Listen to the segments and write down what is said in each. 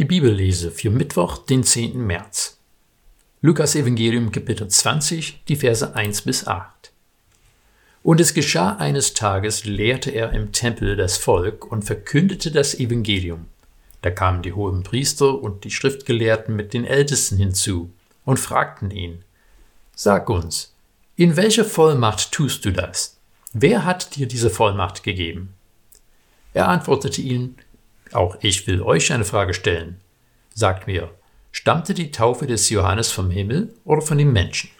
Die Bibellese für Mittwoch, den 10. März. Lukas Evangelium Kapitel 20, die Verse 1 bis 8. Und es geschah eines Tages, lehrte er im Tempel das Volk und verkündete das Evangelium. Da kamen die hohen Priester und die Schriftgelehrten mit den Ältesten hinzu und fragten ihn, Sag uns, in welcher Vollmacht tust du das? Wer hat dir diese Vollmacht gegeben? Er antwortete ihnen, auch ich will euch eine Frage stellen. Sagt mir, stammte die Taufe des Johannes vom Himmel oder von den Menschen?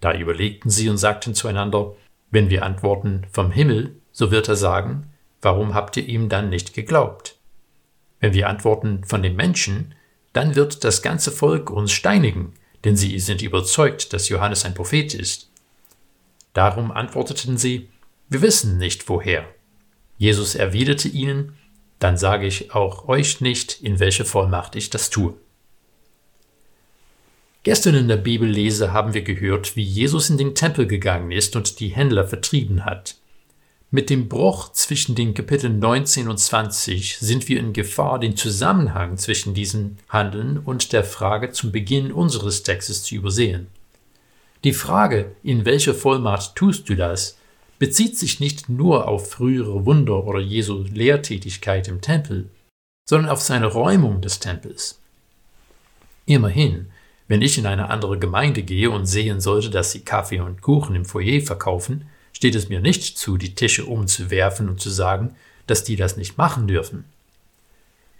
Da überlegten sie und sagten zueinander, wenn wir antworten vom Himmel, so wird er sagen, warum habt ihr ihm dann nicht geglaubt? Wenn wir antworten von den Menschen, dann wird das ganze Volk uns steinigen, denn sie sind überzeugt, dass Johannes ein Prophet ist. Darum antworteten sie, wir wissen nicht woher. Jesus erwiderte ihnen, dann sage ich auch euch nicht, in welche Vollmacht ich das tue. Gestern in der Bibellese haben wir gehört, wie Jesus in den Tempel gegangen ist und die Händler vertrieben hat. Mit dem Bruch zwischen den Kapiteln 19 und 20 sind wir in Gefahr, den Zusammenhang zwischen diesem Handeln und der Frage zum Beginn unseres Textes zu übersehen. Die Frage, in welcher Vollmacht tust du das, bezieht sich nicht nur auf frühere Wunder oder Jesu Lehrtätigkeit im Tempel, sondern auf seine Räumung des Tempels. Immerhin, wenn ich in eine andere Gemeinde gehe und sehen sollte, dass sie Kaffee und Kuchen im Foyer verkaufen, steht es mir nicht zu, die Tische umzuwerfen und zu sagen, dass die das nicht machen dürfen.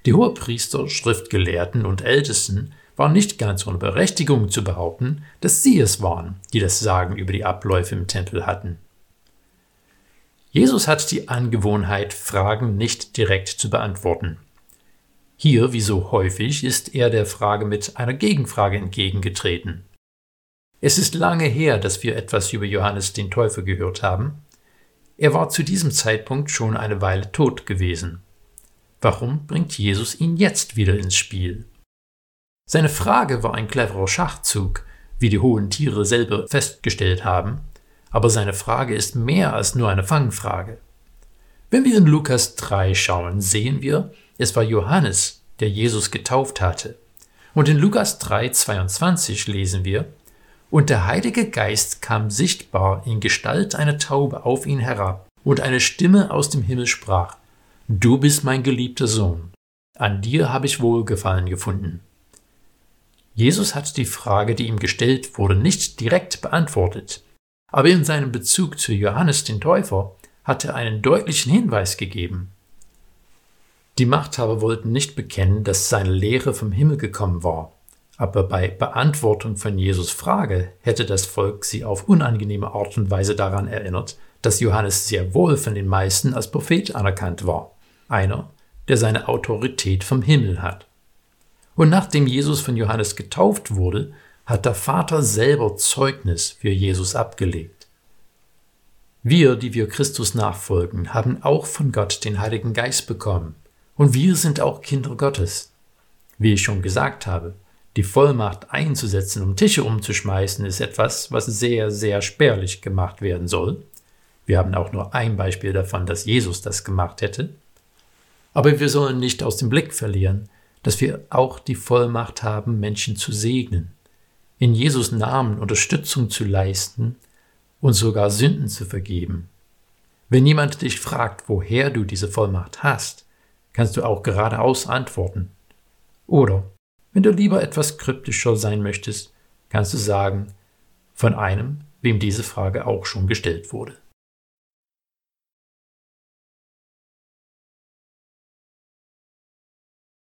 Die Hohepriester, Schriftgelehrten und Ältesten waren nicht ganz ohne Berechtigung zu behaupten, dass sie es waren, die das Sagen über die Abläufe im Tempel hatten. Jesus hat die Angewohnheit, Fragen nicht direkt zu beantworten. Hier, wie so häufig, ist er der Frage mit einer Gegenfrage entgegengetreten. Es ist lange her, dass wir etwas über Johannes den Täufer gehört haben. Er war zu diesem Zeitpunkt schon eine Weile tot gewesen. Warum bringt Jesus ihn jetzt wieder ins Spiel? Seine Frage war ein cleverer Schachzug, wie die hohen Tiere selber festgestellt haben, aber seine Frage ist mehr als nur eine Fangfrage. Wenn wir in Lukas 3 schauen, sehen wir, es war Johannes, der Jesus getauft hatte. Und in Lukas 3, 22 lesen wir, und der Heilige Geist kam sichtbar in Gestalt einer Taube auf ihn herab, und eine Stimme aus dem Himmel sprach, Du bist mein geliebter Sohn, an dir habe ich Wohlgefallen gefunden. Jesus hat die Frage, die ihm gestellt wurde, nicht direkt beantwortet, aber in seinem Bezug zu Johannes den Täufer hat er einen deutlichen Hinweis gegeben. Die Machthaber wollten nicht bekennen, dass seine Lehre vom Himmel gekommen war, aber bei Beantwortung von Jesus Frage hätte das Volk sie auf unangenehme Art und Weise daran erinnert, dass Johannes sehr wohl von den meisten als Prophet anerkannt war, einer, der seine Autorität vom Himmel hat. Und nachdem Jesus von Johannes getauft wurde, hat der Vater selber Zeugnis für Jesus abgelegt. Wir, die wir Christus nachfolgen, haben auch von Gott den Heiligen Geist bekommen. Und wir sind auch Kinder Gottes. Wie ich schon gesagt habe, die Vollmacht einzusetzen, um Tische umzuschmeißen, ist etwas, was sehr, sehr spärlich gemacht werden soll. Wir haben auch nur ein Beispiel davon, dass Jesus das gemacht hätte. Aber wir sollen nicht aus dem Blick verlieren, dass wir auch die Vollmacht haben, Menschen zu segnen in Jesus Namen Unterstützung zu leisten und sogar Sünden zu vergeben. Wenn jemand dich fragt, woher du diese Vollmacht hast, kannst du auch geradeaus antworten. Oder, wenn du lieber etwas kryptischer sein möchtest, kannst du sagen, von einem, wem diese Frage auch schon gestellt wurde.